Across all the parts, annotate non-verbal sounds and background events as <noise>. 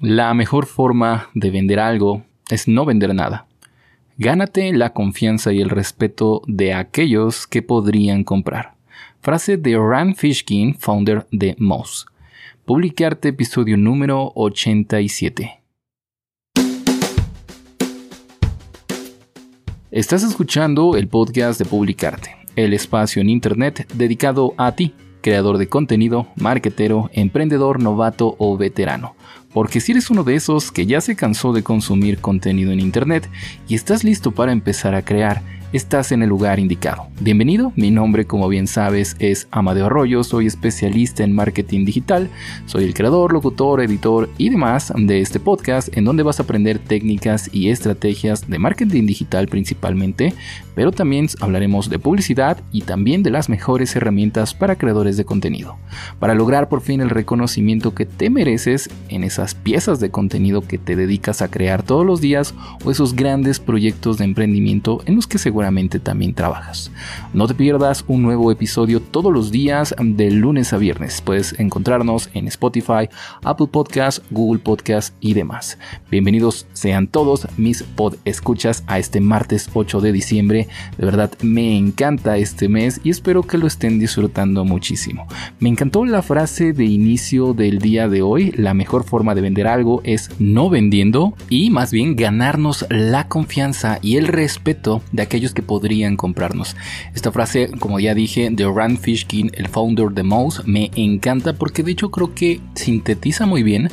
La mejor forma de vender algo es no vender nada. Gánate la confianza y el respeto de aquellos que podrían comprar. Frase de Rand Fishkin, founder de Moz. Publicarte episodio número 87. Estás escuchando el podcast de Publicarte, el espacio en Internet dedicado a ti, creador de contenido, marketero, emprendedor, novato o veterano porque si eres uno de esos que ya se cansó de consumir contenido en Internet y estás listo para empezar a crear, estás en el lugar indicado. Bienvenido, mi nombre como bien sabes es Amadeo Arroyo, soy especialista en marketing digital, soy el creador, locutor, editor y demás de este podcast en donde vas a aprender técnicas y estrategias de marketing digital principalmente, pero también hablaremos de publicidad y también de las mejores herramientas para creadores de contenido, para lograr por fin el reconocimiento que te mereces en esas piezas de contenido que te dedicas a crear todos los días o esos grandes proyectos de emprendimiento en los que seguramente también trabajas. No te pierdas un nuevo episodio todos los días de lunes a viernes. Puedes encontrarnos en Spotify, Apple Podcasts, Google Podcasts y demás. Bienvenidos sean todos mis pod escuchas a este martes 8 de diciembre. De verdad me encanta este mes y espero que lo estén disfrutando muchísimo. Me encantó la frase de inicio del día de hoy. La mejor forma de vender algo es no vendiendo y más bien ganarnos la confianza y el respeto de aquellos que podrían comprarnos. Esta frase, como ya dije, de Rand Fishkin, el founder de Mouse, me encanta porque de hecho creo que sintetiza muy bien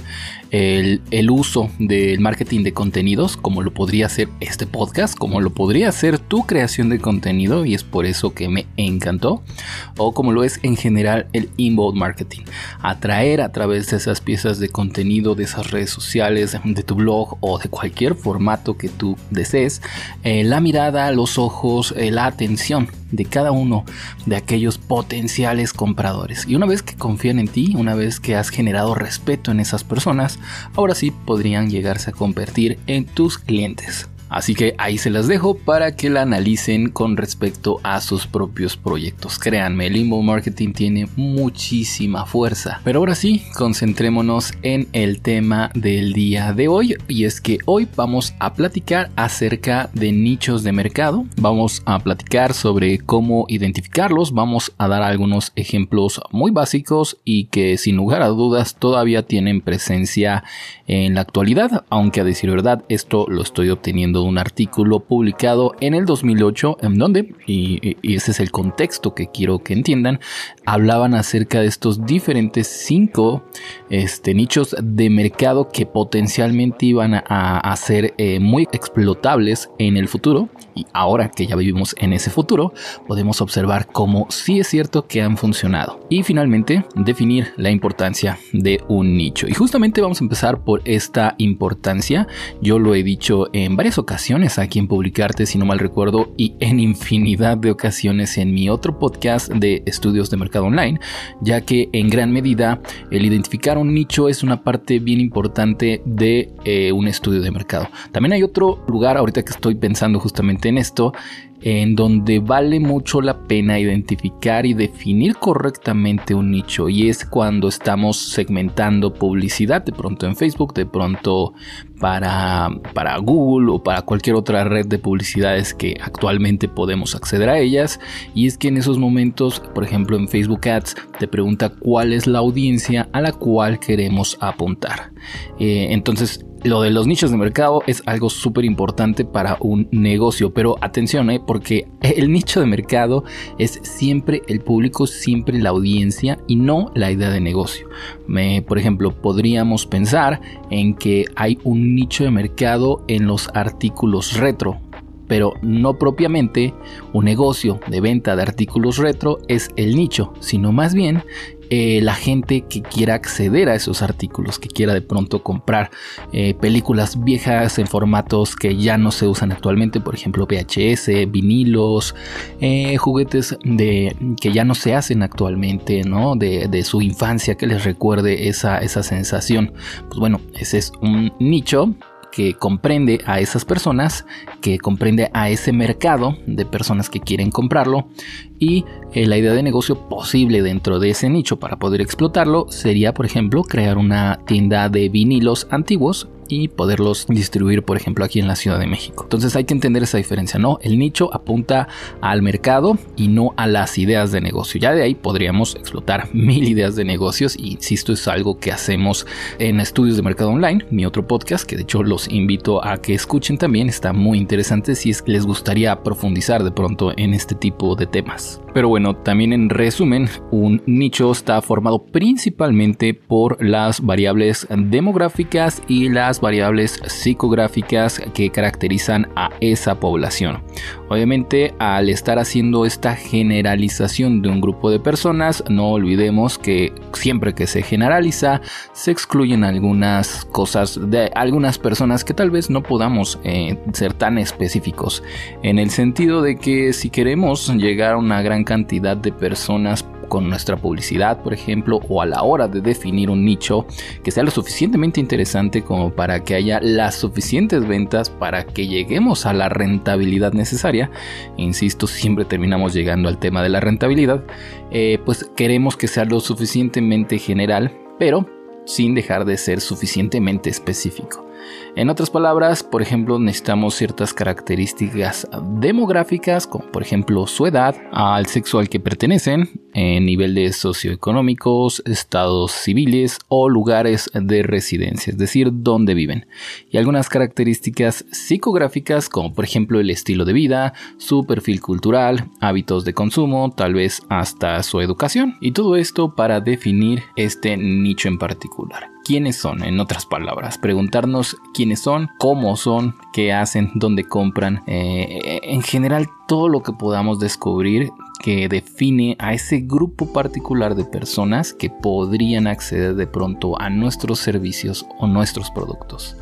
el, uso del marketing de contenidos, como lo podría hacer este podcast, como lo podría hacer tu creación de contenido, y es por eso que me encantó, o como lo es en general el inbound marketing. Atraer a través de esas piezas de contenido, de esas redes sociales, de tu blog o de cualquier formato que tú desees, eh, la mirada, los ojos, eh, la atención de cada uno de aquellos potenciales compradores. Y una vez que confían en ti, una vez que has generado respeto en esas personas, ahora sí podrían llegarse a convertir en tus clientes. Así que ahí se las dejo para que la analicen con respecto a sus propios proyectos. Créanme, el inbound marketing tiene muchísima fuerza. Pero ahora sí, concentrémonos en el tema del día de hoy. Y es que hoy vamos a platicar acerca de nichos de mercado. Vamos a platicar sobre cómo identificarlos. Vamos a dar algunos ejemplos muy básicos y que sin lugar a dudas todavía tienen presencia en la actualidad. Aunque a decir verdad, esto lo estoy obteniendo un artículo publicado en el 2008 en donde, y, ese es el contexto que quiero que entiendan, hablaban acerca de estos diferentes cinco este, nichos de mercado que potencialmente iban a, ser eh, muy explotables en el futuro. Y ahora que ya vivimos en ese futuro podemos observar cómo sí es cierto que han funcionado. Y finalmente definir la importancia de un nicho. Y justamente vamos a empezar por esta importancia. Yo lo he dicho en varias ocasiones aquí en Publicarte, si no mal recuerdo, y en infinidad de ocasiones en mi otro podcast de estudios de mercado online, ya que en gran medida el identificar un nicho es una parte bien importante de eh, un estudio de mercado. También hay otro lugar, ahorita que estoy pensando justamente en esto, en donde vale mucho la pena identificar y definir correctamente un nicho y es cuando estamos segmentando publicidad de pronto en Facebook, de pronto para, para Google o para cualquier otra red de publicidades que actualmente podemos acceder a ellas y es que en esos momentos, por ejemplo en Facebook Ads, te pregunta cuál es la audiencia a la cual queremos apuntar. Eh, entonces lo de los nichos de mercado es algo súper importante para un negocio, pero atención, ¿eh? porque el nicho de mercado es siempre el público, siempre la audiencia y no la idea de negocio. por ejemplo, podríamos pensar en que hay un nicho de mercado en los artículos retro, pero no propiamente un negocio de venta de artículos retro es el nicho, sino más bien eh, la gente que quiera acceder a esos artículos, que quiera de pronto comprar eh, películas viejas en formatos que ya no se usan actualmente, por ejemplo VHS, vinilos, eh, juguetes de, que ya no se hacen actualmente, ¿no? De, su infancia que les recuerde esa, esa sensación. Pues bueno, ese es un nicho que comprende a esas personas, que comprende a ese mercado de personas que quieren comprarlo y eh, la idea de negocio posible dentro de ese nicho para poder explotarlo sería, por ejemplo, crear una tienda de vinilos antiguos y poderlos distribuir, por ejemplo, aquí en la Ciudad de México. Entonces hay que entender esa diferencia, ¿no? El nicho apunta al mercado y no a las ideas de negocio. Ya de ahí podríamos explotar <laughs> mil ideas de negocios y insisto, es algo que hacemos en estudios de mercado online, mi otro podcast, que de hecho los invito a que escuchen también, está muy interesante si es que les gustaría profundizar de pronto en este tipo de temas. Pero bueno, también en resumen, un nicho está formado principalmente por las variables demográficas y las variables psicográficas que caracterizan a esa población. Obviamente, al estar haciendo esta generalización de un grupo de personas, no olvidemos que siempre que se generaliza, se excluyen algunas cosas de algunas personas que tal vez no podamos eh, ser tan específicos. En el sentido de que si queremos llegar a una gran cantidad de personas con nuestra publicidad, por ejemplo, o a la hora de definir un nicho que sea lo suficientemente interesante como para que haya las suficientes ventas para que lleguemos a la rentabilidad necesaria. Insisto, siempre terminamos llegando al tema de la rentabilidad. Eh, pues queremos que sea lo suficientemente general, pero sin dejar de ser suficientemente específico. En otras palabras, por ejemplo, necesitamos ciertas características demográficas, como por ejemplo su edad, al sexo al que pertenecen, niveles socioeconómicos, estados civiles o lugares de residencia, es decir, dónde viven. Y algunas características psicográficas, como por ejemplo el estilo de vida, su perfil cultural, hábitos de consumo, tal vez hasta su educación. Y todo esto para definir este nicho en particular quiénes son, en otras palabras, preguntarnos quiénes son, cómo son, qué hacen, dónde compran, eh, en general todo lo que podamos descubrir que define a ese grupo particular de personas que podrían acceder de pronto a nuestros servicios o nuestros productos.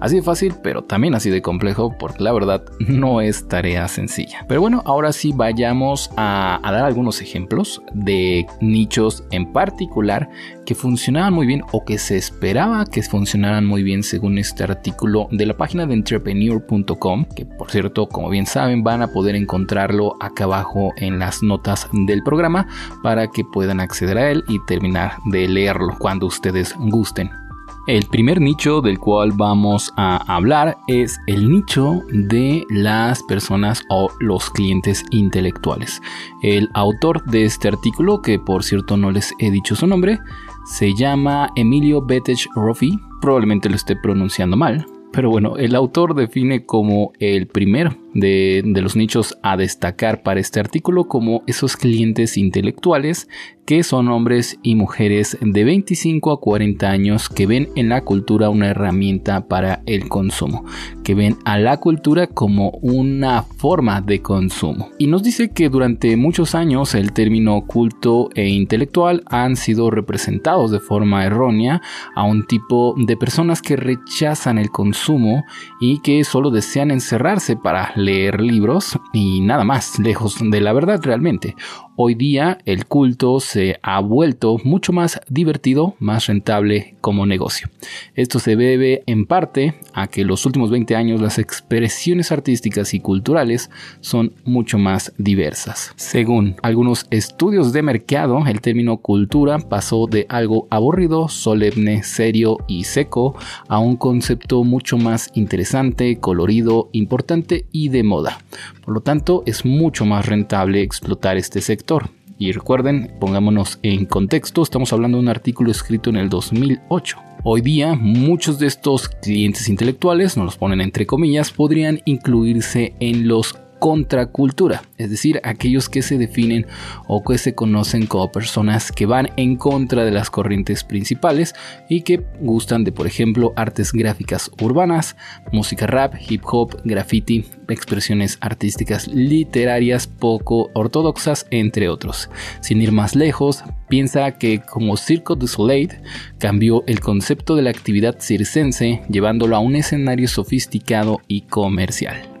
Así de fácil, pero también así de complejo, porque la verdad no es tarea sencilla. Pero bueno, ahora sí vayamos a, dar algunos ejemplos de nichos en particular que funcionaban muy bien o que se esperaba que funcionaran muy bien según este artículo de la página de entrepreneur.com, que por cierto, como bien saben, van a poder encontrarlo acá abajo en las notas del programa para que puedan acceder a él y terminar de leerlo cuando ustedes gusten. El primer nicho del cual vamos a hablar es el nicho de las personas o los clientes intelectuales. El autor de este artículo, que por cierto no les he dicho su nombre, se llama Emilio Betech Rofi. Probablemente lo esté pronunciando mal, pero bueno, el autor define como el primero de, los nichos a destacar para este artículo como esos clientes intelectuales que son hombres y mujeres de 25 a 40 años que ven en la cultura una herramienta para el consumo, que ven a la cultura como una forma de consumo. Y nos dice que durante muchos años el término culto e intelectual han sido representados de forma errónea a un tipo de personas que rechazan el consumo y que solo desean encerrarse para leer libros y nada más, lejos de la verdad realmente. Hoy día el culto se ha vuelto mucho más divertido, más rentable como negocio. Esto se debe en parte a que los últimos 20 años las expresiones artísticas y culturales son mucho más diversas. Según algunos estudios de mercado, el término cultura pasó de algo aburrido, solemne, serio y seco a un concepto mucho más interesante, colorido, importante y de moda. Por lo tanto, es mucho más rentable explotar este sector. Y recuerden, pongámonos en contexto, estamos hablando de un artículo escrito en el 2008. Hoy día, muchos de estos clientes intelectuales, nos los ponen entre comillas, podrían incluirse en los contracultura, es decir, aquellos que se definen o que se conocen como personas que van en contra de las corrientes principales y que gustan de, por ejemplo, artes gráficas urbanas, música rap, hip hop, graffiti, expresiones artísticas literarias poco ortodoxas, entre otros. Sin ir más lejos, piensa que como Circo du Soleil cambió el concepto de la actividad circense llevándolo a un escenario sofisticado y comercial.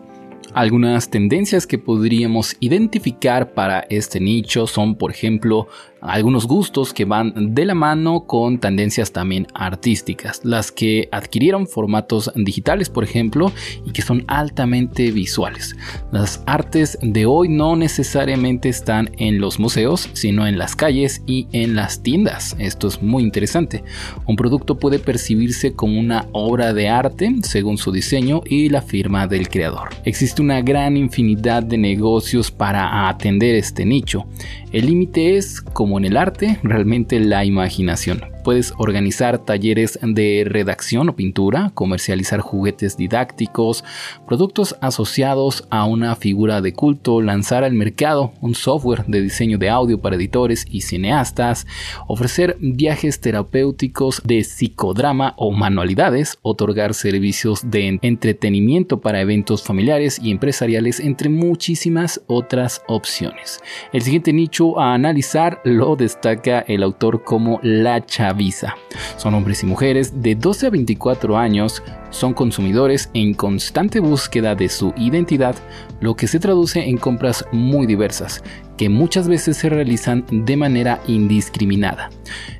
Algunas tendencias que podríamos identificar para este nicho son, por ejemplo, algunos gustos que van de la mano con tendencias también artísticas, las que adquirieron formatos digitales, por ejemplo, y que son altamente visuales. Las artes de hoy no necesariamente están en los museos, sino en las calles y en las tiendas. Esto es muy interesante. Un producto puede percibirse como una obra de arte según su diseño y la firma del creador. Existe una gran infinidad de negocios para atender este nicho. El límite es, como en el arte, realmente la imaginación. Puedes organizar talleres de redacción o pintura, comercializar juguetes didácticos, productos asociados a una figura de culto, lanzar al mercado un software de diseño de audio para editores y cineastas, ofrecer viajes terapéuticos de psicodrama o manualidades, otorgar servicios de entretenimiento para eventos familiares y empresariales, entre muchísimas otras opciones. El siguiente nicho a analizar lo destaca el autor como la chava Visa. Son hombres y mujeres de 12 a 24 años, son consumidores en constante búsqueda de su identidad, lo que se traduce en compras muy diversas, que muchas veces se realizan de manera indiscriminada.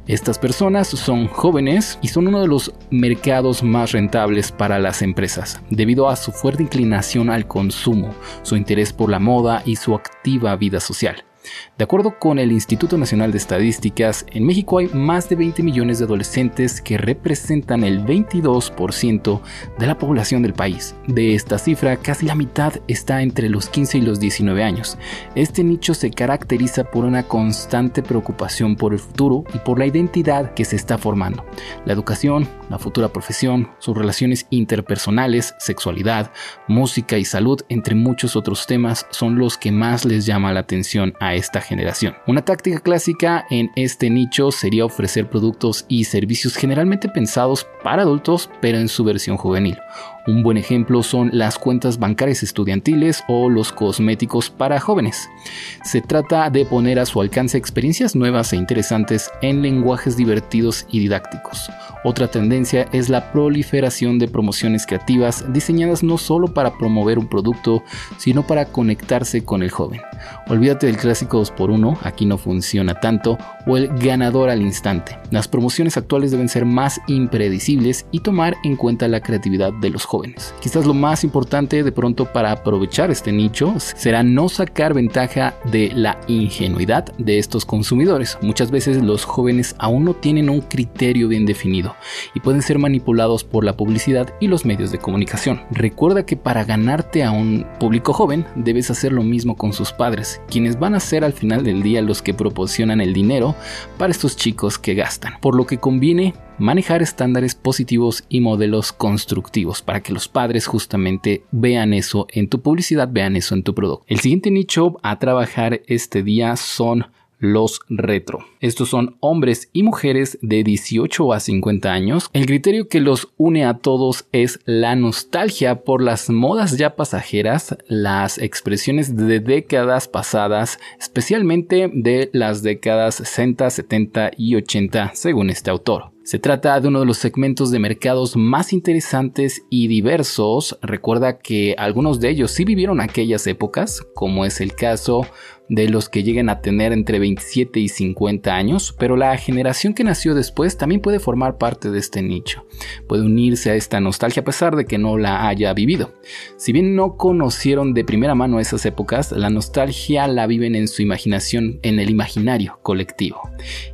Estas personas son jóvenes y son uno de los mercados más rentables para las empresas, debido a su fuerte inclinación al consumo, su interés por la moda y su activa vida social. De acuerdo con el Instituto Nacional de Estadísticas, en México hay más de 20 millones de adolescentes que representan el 22% de la población del país. De esta cifra, casi la mitad está entre los 15 y los 19 años. Este nicho se caracteriza por una constante preocupación por el futuro y por la identidad que se está formando. La educación, la futura profesión, sus relaciones interpersonales, sexualidad, música y salud, entre muchos otros temas, son los que más les llama la atención a esta generación. Una táctica clásica en este nicho sería ofrecer productos y servicios generalmente pensados para adultos, pero en su versión juvenil. Un buen ejemplo son las cuentas bancarias estudiantiles o los cosméticos para jóvenes. Se trata de poner a su alcance experiencias nuevas e interesantes en lenguajes divertidos y didácticos. Otra tendencia es la proliferación de promociones creativas diseñadas no solo para promover un producto, sino para conectarse con el joven. Olvídate del clásico 2x1, aquí no funciona tanto, o el ganador al instante. Las promociones actuales deben ser más impredecibles y tomar en cuenta la creatividad de los jóvenes. Quizás lo más importante de pronto para aprovechar este nicho será no sacar ventaja de la ingenuidad de estos consumidores. Muchas veces los jóvenes aún no tienen un criterio bien definido y pueden ser manipulados por la publicidad y los medios de comunicación. Recuerda que para ganarte a un público joven debes hacer lo mismo con sus padres, quienes van a ser al final del día los que proporcionan el dinero para estos chicos que gastan. Por lo que conviene manejar estándares positivos y modelos constructivos para que los padres justamente vean eso en tu publicidad, vean eso en tu producto. El siguiente nicho a trabajar este día son los retro. Estos son hombres y mujeres de 18 a 50 años. El criterio que los une a todos es la nostalgia por las modas ya pasajeras, las expresiones de décadas pasadas, especialmente de las décadas 60, 70 y 80, según este autor. Se trata de uno de los segmentos de mercados más interesantes y diversos. Recuerda que algunos de ellos sí vivieron aquellas épocas, como es el caso de los que lleguen a tener entre 27 y 50 años, pero la generación que nació después también puede formar parte de este nicho. Puede unirse a esta nostalgia a pesar de que no la haya vivido. Si bien no conocieron de primera mano esas épocas, la nostalgia la viven en su imaginación, en el imaginario colectivo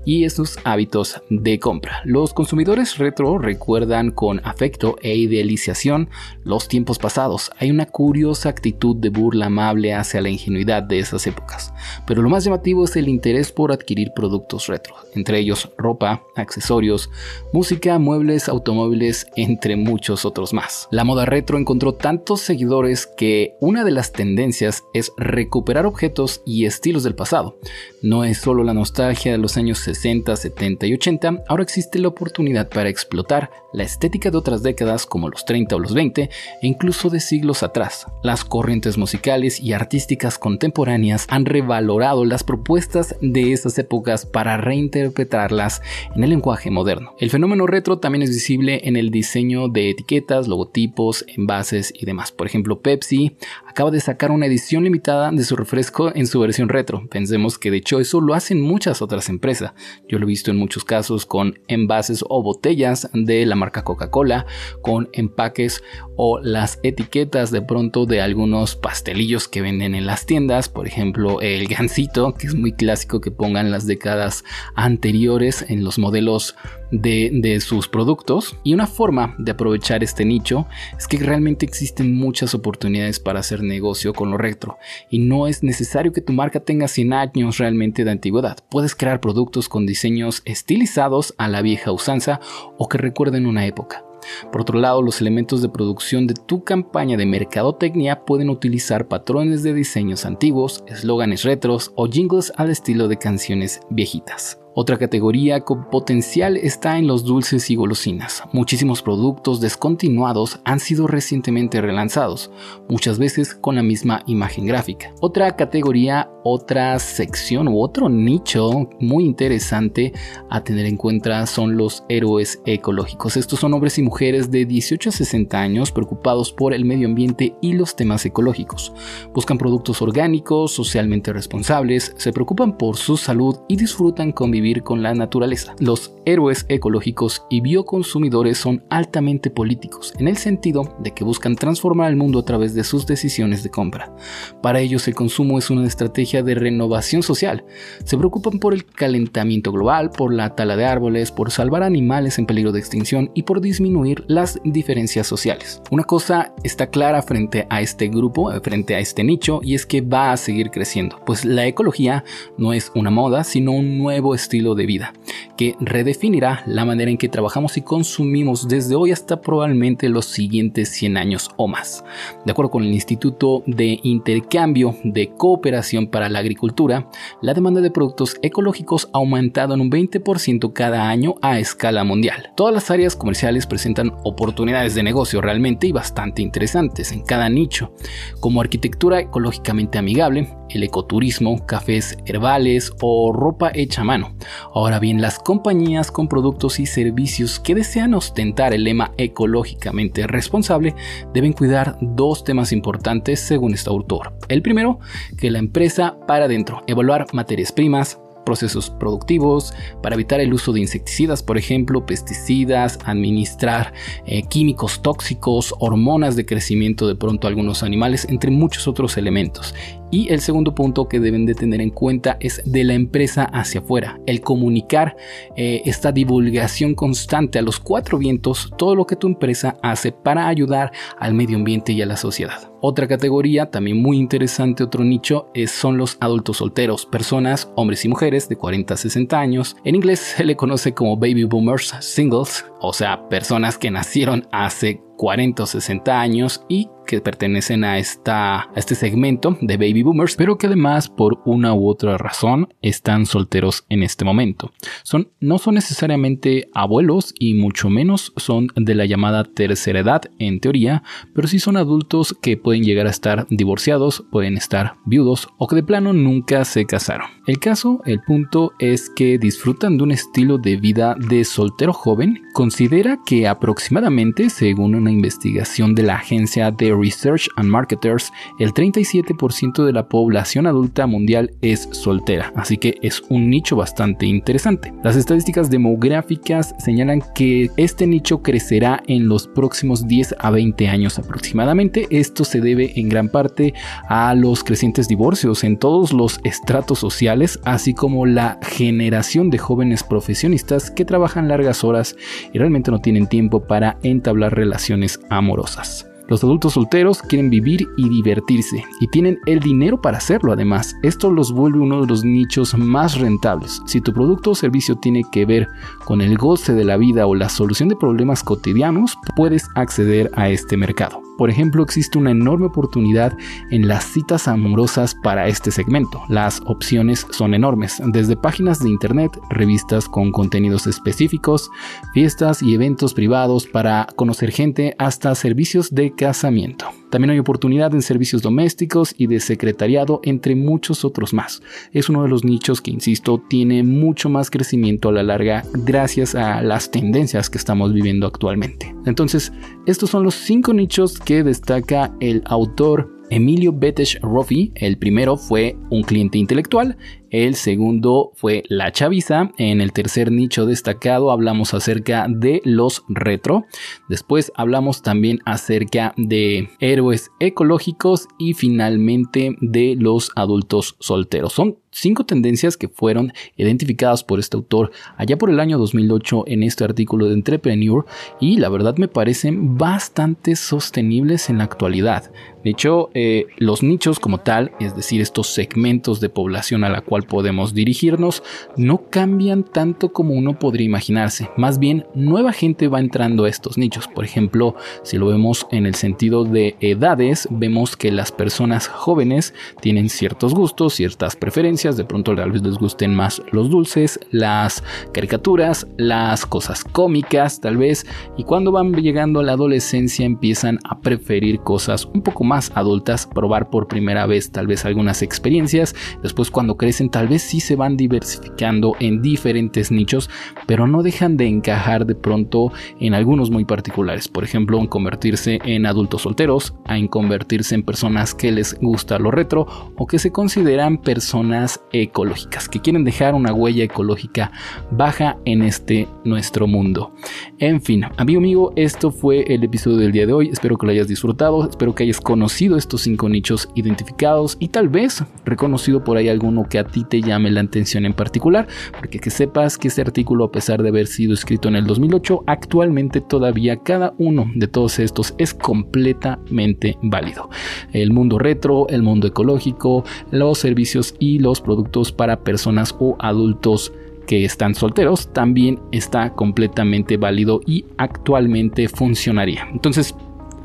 y esos hábitos de compra. Los consumidores retro recuerdan con afecto e idealización los tiempos pasados. Hay una curiosa actitud de burla amable hacia la ingenuidad de esas épocas pero lo más llamativo es el interés por adquirir productos retro, entre ellos ropa, accesorios, música, muebles, automóviles, entre muchos otros más. La moda retro encontró tantos seguidores que una de las tendencias es recuperar objetos y estilos del pasado. No es solo la nostalgia de los años 60, 70 y 80, ahora existe la oportunidad para explotar la estética de otras décadas como los 30 o los 20 e incluso de siglos atrás. Las corrientes musicales y artísticas contemporáneas han revalorado las propuestas de esas épocas para reinterpretarlas en el lenguaje moderno. El fenómeno retro también es visible en el diseño de etiquetas, logotipos, envases y demás. Por ejemplo, Pepsi acaba de sacar una edición limitada de su refresco en su versión retro. Pensemos que de hecho eso lo hacen muchas otras empresas. Yo lo he visto en muchos casos con envases o botellas de la marca Coca-Cola, con empaques o las etiquetas de pronto de algunos pastelillos que venden en las tiendas, por ejemplo el gansito, que es muy clásico que pongan las décadas anteriores en los modelos de, sus productos. Y una forma de aprovechar este nicho es que realmente existen muchas oportunidades para hacer negocio con lo retro. Y no es necesario que tu marca tenga 100 años realmente de antigüedad. Puedes crear productos con diseños estilizados a la vieja usanza o que recuerden una época. Por otro lado, los elementos de producción de tu campaña de mercadotecnia pueden utilizar patrones de diseños antiguos, eslóganes retros o jingles al estilo de canciones viejitas. Otra categoría con potencial está en los dulces y golosinas. Muchísimos productos descontinuados han sido recientemente relanzados, muchas veces con la misma imagen gráfica. Otra categoría, otra sección u otro nicho muy interesante a tener en cuenta son los héroes ecológicos. Estos son hombres y mujeres de 18 a 60 años preocupados por el medio ambiente y los temas ecológicos. Buscan productos orgánicos, socialmente responsables, se preocupan por su salud y disfrutan convivir con la naturaleza. Los héroes ecológicos y bioconsumidores son altamente políticos, en el sentido de que buscan transformar el mundo a través de sus decisiones de compra. Para ellos el consumo es una estrategia de renovación social. Se preocupan por el calentamiento global, por la tala de árboles, por salvar animales en peligro de extinción y por disminuir las diferencias sociales. Una cosa está clara frente a este grupo, frente a este nicho, y es que va a seguir creciendo, pues la ecología no es una moda, sino un nuevo estilo estilo de vida, que redefinirá la manera en que trabajamos y consumimos desde hoy hasta probablemente los siguientes 100 años o más. De acuerdo con el Instituto de Intercambio de Cooperación para la Agricultura, la demanda de productos ecológicos ha aumentado en un 20% cada año a escala mundial. Todas las áreas comerciales presentan oportunidades de negocio realmente y bastante interesantes en cada nicho, como arquitectura ecológicamente amigable, el ecoturismo, cafés herbales o ropa hecha a mano. Ahora bien, las compañías con productos y servicios que desean ostentar el lema ecológicamente responsable deben cuidar dos temas importantes según este autor. El primero, que la empresa para adentro, evaluar materias primas, procesos productivos, para evitar el uso de insecticidas, por ejemplo, pesticidas, administrar eh, químicos tóxicos, hormonas de crecimiento de pronto algunos animales, entre muchos otros elementos. Y el segundo punto que deben de tener en cuenta es de la empresa hacia afuera, el comunicar eh, esta divulgación constante a los cuatro vientos, todo lo que tu empresa hace para ayudar al medio ambiente y a la sociedad. Otra categoría, también muy interesante, otro nicho, es, son los adultos solteros, personas, hombres y mujeres de 40 a 60 años. En inglés se le conoce como baby boomers singles, o sea, personas que nacieron hace 40 o 60 años y que pertenecen a, esta, a este segmento de baby boomers, pero que además por una u otra razón están solteros en este momento. Son, no son necesariamente abuelos y mucho menos son de la llamada tercera edad en teoría, pero sí son adultos que pueden llegar a estar divorciados, pueden estar viudos o que de plano nunca se casaron. El caso, el punto es que disfrutan de un estilo de vida de soltero joven. Considera que aproximadamente, según una investigación de la agencia de Research and Marketers, el 37% de la población adulta mundial es soltera, así que es un nicho bastante interesante. Las estadísticas demográficas señalan que este nicho crecerá en los próximos 10 a 20 años aproximadamente. Esto se debe en gran parte a los crecientes divorcios en todos los estratos sociales, así como la generación de jóvenes profesionistas que trabajan largas horas y realmente no tienen tiempo para entablar relaciones amorosas. Los adultos solteros quieren vivir y divertirse y tienen el dinero para hacerlo además. Esto los vuelve uno de los nichos más rentables. Si tu producto o servicio tiene que ver con el goce de la vida o la solución de problemas cotidianos, puedes acceder a este mercado. Por ejemplo, existe una enorme oportunidad en las citas amorosas para este segmento. Las opciones son enormes, desde páginas de internet, revistas con contenidos específicos, fiestas y eventos privados para conocer gente, hasta servicios de casamiento. También hay oportunidad en servicios domésticos y de secretariado, entre muchos otros más. Es uno de los nichos que, insisto, tiene mucho más crecimiento a la larga gracias a las tendencias que estamos viviendo actualmente. Entonces, estos son los cinco nichos que destaca el autor Emilio Betesh Rofi, el primero fue un cliente intelectual, el segundo fue la chaviza. En el tercer nicho destacado hablamos acerca de los retro. Después hablamos también acerca de héroes ecológicos y finalmente de los adultos solteros. Son cinco tendencias que fueron identificadas por este autor allá por el año 2008 en este artículo de Entrepreneur y la verdad me parecen bastante sostenibles en la actualidad. De hecho, eh, los nichos como tal, es decir, estos segmentos de población a la cual podemos dirigirnos, no cambian tanto como uno podría imaginarse. Más bien, nueva gente va entrando a estos nichos. Por ejemplo, si lo vemos en el sentido de edades, vemos que las personas jóvenes tienen ciertos gustos, ciertas preferencias. De pronto tal vez les gusten más los dulces, las caricaturas, las cosas cómicas, tal vez. Y cuando van llegando a la adolescencia empiezan a preferir cosas un poco más adultas probar por primera vez tal vez algunas experiencias. Después cuando crecen tal vez sí se van diversificando en diferentes nichos, pero no dejan de encajar de pronto en algunos muy particulares. Por ejemplo, en convertirse en adultos solteros, en convertirse en personas que les gusta lo retro o que se consideran personas ecológicas, que quieren dejar una huella ecológica baja en este nuestro mundo. En fin, amigo amigo, esto fue el episodio del día de hoy. Espero que lo hayas disfrutado, espero que hayas conocido estos cinco nichos identificados y tal vez reconocido por ahí alguno que a ti te llame la atención en particular, porque que sepas que este artículo a pesar de haber sido escrito en el 2008, actualmente todavía cada uno de todos estos es completamente válido. El mundo retro, el mundo ecológico, los servicios y los productos para personas o adultos que están solteros también está completamente válido y actualmente funcionaría. Entonces,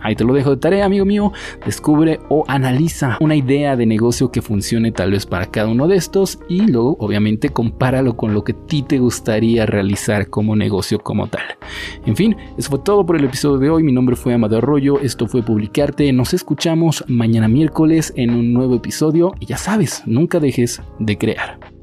Ahí te lo dejo de tarea, amigo mío. Descubre o analiza una idea de negocio que funcione tal vez para cada uno de estos y luego obviamente compáralo con lo que a ti te gustaría realizar como negocio como tal. En fin, eso fue todo por el episodio de hoy. Mi nombre fue Amadeo Arroyo, esto fue Publicarte. Nos escuchamos mañana miércoles en un nuevo episodio y ya sabes, nunca dejes de crear.